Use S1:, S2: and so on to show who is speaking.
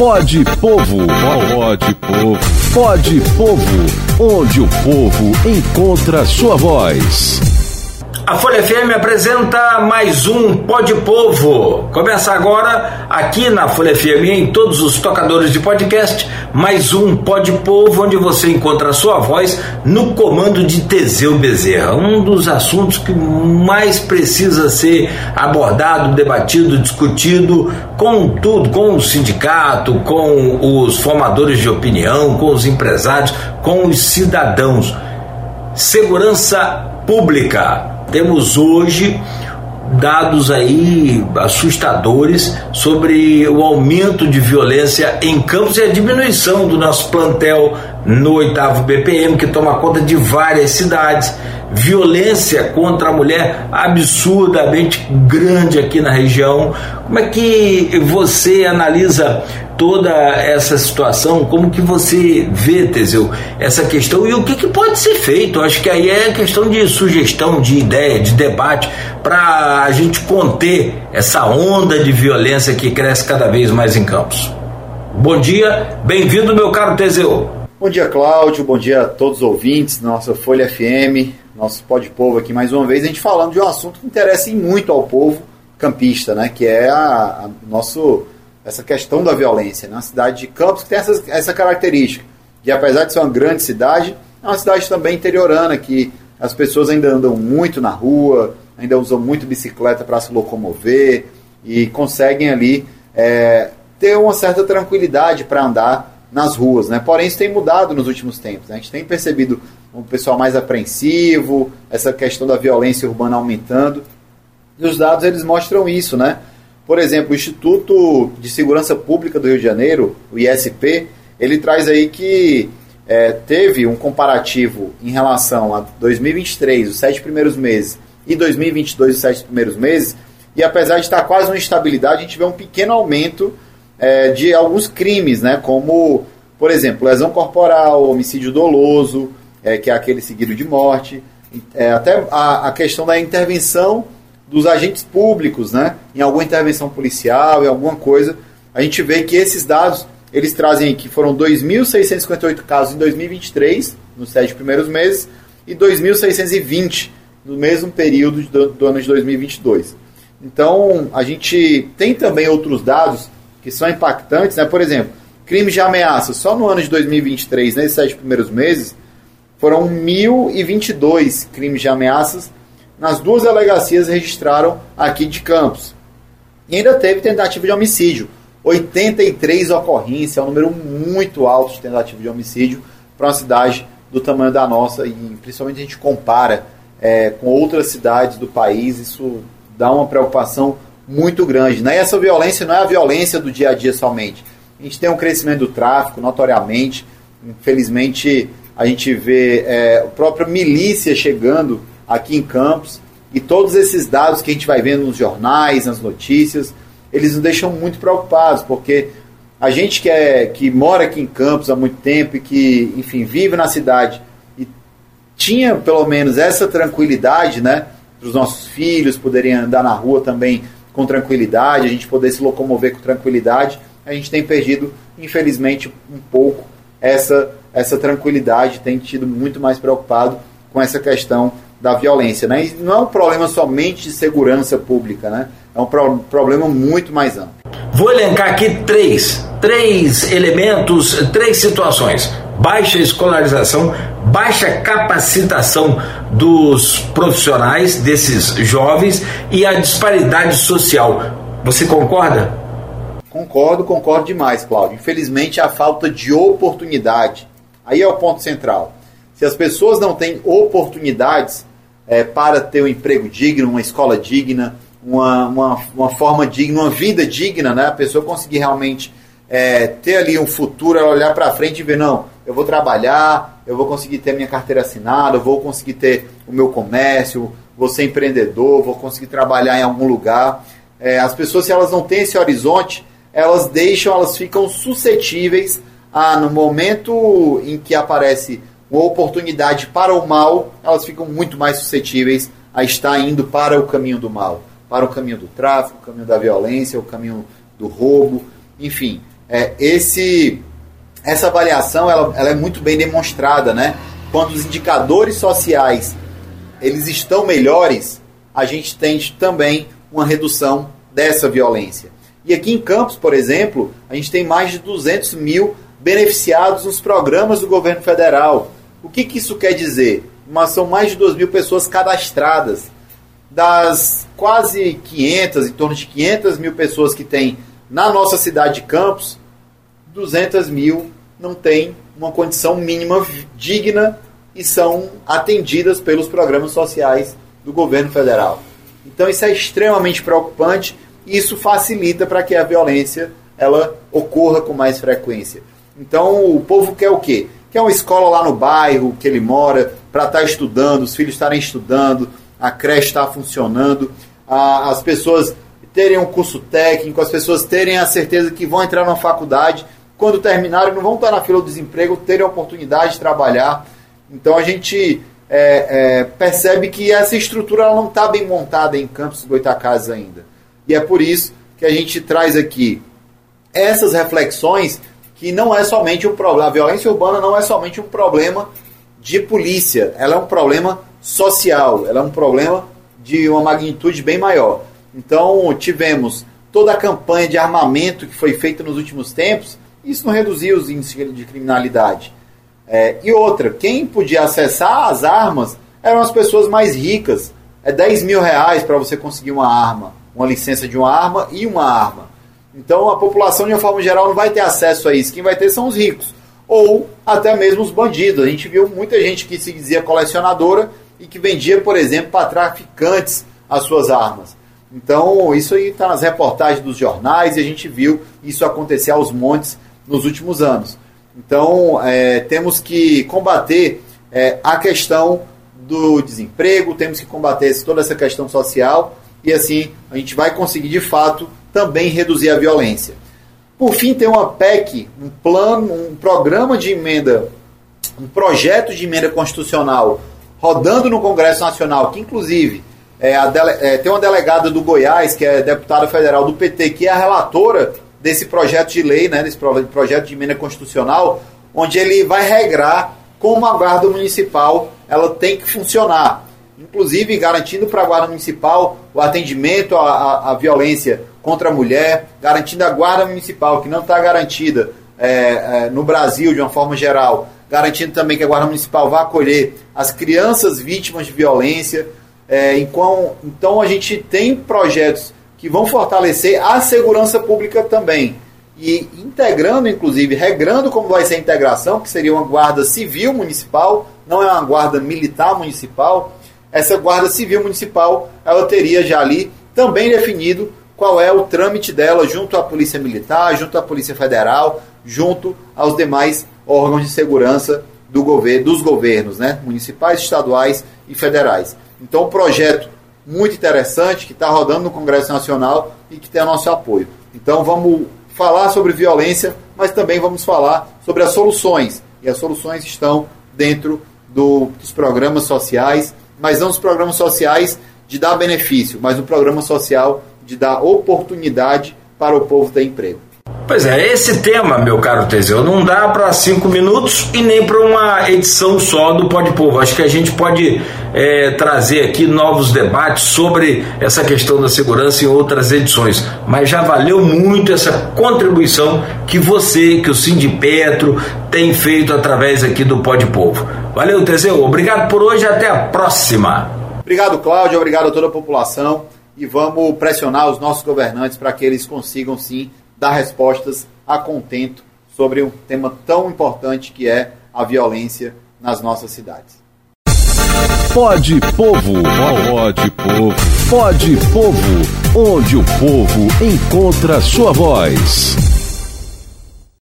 S1: Pode Povo. Pode Povo. Pode Povo. Onde o povo encontra sua voz.
S2: A Folha FM apresenta mais um Pod Povo. Começa agora aqui na Folha FM em todos os tocadores de podcast, mais um Pod Povo onde você encontra a sua voz no comando de Teseu Bezerra. Um dos assuntos que mais precisa ser abordado, debatido, discutido com tudo, com o sindicato, com os formadores de opinião, com os empresários, com os cidadãos. Segurança pública temos hoje dados aí assustadores sobre o aumento de violência em campos e a diminuição do nosso plantel no oitavo BPM, que toma conta de várias cidades. Violência contra a mulher absurdamente grande aqui na região. Como é que você analisa toda essa situação? Como que você vê, Teseu, essa questão e o que, que pode ser feito? Acho que aí é questão de sugestão, de ideia, de debate para a gente conter essa onda de violência que cresce cada vez mais em campos. Bom dia, bem-vindo, meu caro Teseu.
S3: Bom dia, Cláudio. Bom dia a todos os ouvintes nossa Folha FM, nosso Pó de Povo aqui mais uma vez. A gente falando de um assunto que interessa muito ao povo campista, né? Que é a, a nosso, essa questão da violência. Né? Cidade de Campos que tem essa, essa característica de, apesar de ser uma grande cidade, é uma cidade também interiorana, que as pessoas ainda andam muito na rua, ainda usam muito bicicleta para se locomover e conseguem ali é, ter uma certa tranquilidade para andar nas ruas, né? Porém, isso tem mudado nos últimos tempos. Né? A gente tem percebido um pessoal mais apreensivo, essa questão da violência urbana aumentando. E os dados eles mostram isso, né? Por exemplo, o Instituto de Segurança Pública do Rio de Janeiro, o ISP, ele traz aí que é, teve um comparativo em relação a 2023, os sete primeiros meses, e 2022, os sete primeiros meses, e apesar de estar quase uma estabilidade, a gente vê um pequeno aumento é, de alguns crimes, né? Como, por exemplo, lesão corporal, homicídio doloso, é, que é aquele seguido de morte, é, até a, a, questão da intervenção dos agentes públicos, né? Em alguma intervenção policial, em alguma coisa, a gente vê que esses dados eles trazem que foram 2.658 casos em 2023, nos sete primeiros meses, e 2.620 no mesmo período do, do ano de 2022. Então, a gente tem também outros dados que são impactantes, né? Por exemplo, crimes de ameaça. Só no ano de 2023, nesses sete primeiros meses, foram 1.022 crimes de ameaças nas duas delegacias registraram aqui de Campos. E ainda teve tentativa de homicídio. 83 ocorrências, é um número muito alto de tentativa de homicídio para uma cidade do tamanho da nossa, e principalmente a gente compara é, com outras cidades do país, isso dá uma preocupação muito grande. Né? E essa violência não é a violência do dia a dia somente. A gente tem um crescimento do tráfico, notoriamente. Infelizmente, a gente vê é, a própria milícia chegando aqui em Campos. E todos esses dados que a gente vai vendo nos jornais, nas notícias, eles nos deixam muito preocupados, porque a gente que, é, que mora aqui em Campos há muito tempo e que, enfim, vive na cidade e tinha pelo menos essa tranquilidade, né? Para os nossos filhos poderem andar na rua também com tranquilidade, a gente poder se locomover com tranquilidade, a gente tem perdido, infelizmente, um pouco essa, essa tranquilidade, tem tido muito mais preocupado com essa questão da violência. Né? E não é um problema somente de segurança pública, né? é um pro problema muito mais amplo.
S2: Vou elencar aqui três, três elementos, três situações baixa escolarização, baixa capacitação dos profissionais, desses jovens e a disparidade social. Você concorda?
S3: Concordo, concordo demais, Cláudio. Infelizmente, a falta de oportunidade. Aí é o ponto central. Se as pessoas não têm oportunidades é, para ter um emprego digno, uma escola digna, uma, uma, uma forma digna, uma vida digna, né? a pessoa conseguir realmente é, ter ali um futuro, ela olhar para frente e ver, não, eu vou trabalhar, eu vou conseguir ter minha carteira assinada, eu vou conseguir ter o meu comércio, vou ser empreendedor, vou conseguir trabalhar em algum lugar. É, as pessoas, se elas não têm esse horizonte, elas deixam, elas ficam suscetíveis a, no momento em que aparece uma oportunidade para o mal, elas ficam muito mais suscetíveis a estar indo para o caminho do mal, para o caminho do tráfico, o caminho da violência, o caminho do roubo, enfim. é, esse, essa avaliação ela, ela é muito bem demonstrada, né? Quando os indicadores sociais eles estão melhores, a gente tem também uma redução dessa violência. E aqui em Campos, por exemplo, a gente tem mais de 200 mil beneficiados nos programas do governo federal. O que, que isso quer dizer? Mas são mais de 2 mil pessoas cadastradas. Das quase 500, em torno de 500 mil pessoas que tem na nossa cidade de Campos, 200 mil não têm uma condição mínima digna e são atendidas pelos programas sociais do governo federal. Então isso é extremamente preocupante e isso facilita para que a violência ela ocorra com mais frequência. Então o povo quer o quê? Quer uma escola lá no bairro que ele mora para estar tá estudando, os filhos estarem estudando, a creche estar tá funcionando, a, as pessoas terem um curso técnico, as pessoas terem a certeza que vão entrar na faculdade, quando terminarem não vão estar na fila do desemprego, terem a oportunidade de trabalhar. Então a gente é, é, percebe que essa estrutura não está bem montada em Campos Goitacazes ainda. E é por isso que a gente traz aqui essas reflexões que não é somente um problema, a violência urbana não é somente um problema de polícia, ela é um problema social, ela é um problema de uma magnitude bem maior. Então tivemos toda a campanha de armamento que foi feita nos últimos tempos, isso não reduziu os índices de criminalidade. É, e outra, quem podia acessar as armas eram as pessoas mais ricas. É 10 mil reais para você conseguir uma arma, uma licença de uma arma e uma arma. Então a população, de uma forma geral, não vai ter acesso a isso. Quem vai ter são os ricos. Ou até mesmo os bandidos. A gente viu muita gente que se dizia colecionadora e que vendia, por exemplo, para traficantes as suas armas. Então, isso aí está nas reportagens dos jornais e a gente viu isso acontecer aos montes nos últimos anos. Então, é, temos que combater é, a questão do desemprego, temos que combater toda essa questão social e assim a gente vai conseguir de fato também reduzir a violência. Por fim, tem uma PEC, um plano, um programa de emenda, um projeto de emenda constitucional rodando no Congresso Nacional, que inclusive é, dele, é, tem uma delegada do Goiás, que é deputada federal do PT, que é a relatora desse projeto de lei, né, desse projeto de emenda constitucional, onde ele vai regrar como a guarda municipal ela tem que funcionar. Inclusive garantindo para a guarda municipal o atendimento à, à, à, violência contra a mulher, garantindo a guarda municipal, que não está garantida é, é, no Brasil de uma forma geral, garantindo também que a guarda municipal vá acolher as crianças vítimas de violência. É, então a gente tem projetos que vão fortalecer a segurança pública também. E integrando, inclusive, regrando como vai ser a integração, que seria uma guarda civil municipal, não é uma guarda militar municipal. Essa guarda civil municipal, ela teria já ali também definido qual é o trâmite dela junto à Polícia Militar, junto à Polícia Federal, junto aos demais órgãos de segurança do governo, dos governos, né, municipais, estaduais e federais. Então, o projeto muito interessante que está rodando no Congresso Nacional e que tem nosso apoio. Então vamos falar sobre violência, mas também vamos falar sobre as soluções. E as soluções estão dentro do, dos programas sociais, mas não dos programas sociais de dar benefício, mas um programa social de dar oportunidade para o povo ter emprego.
S2: Pois é, esse tema, meu caro Teseu, não dá para cinco minutos e nem para uma edição só do Pode Povo. Acho que a gente pode é, trazer aqui novos debates sobre essa questão da segurança em outras edições. Mas já valeu muito essa contribuição que você, que o Cindy Petro, tem feito através aqui do Pode Povo. Valeu, Teseu. Obrigado por hoje até a próxima.
S3: Obrigado, Cláudio. Obrigado a toda a população. E vamos pressionar os nossos governantes para que eles consigam sim dar respostas a contento sobre um tema tão importante que é a violência nas nossas cidades.
S1: Pode Povo, pode Povo, pode Povo, onde o povo encontra sua voz.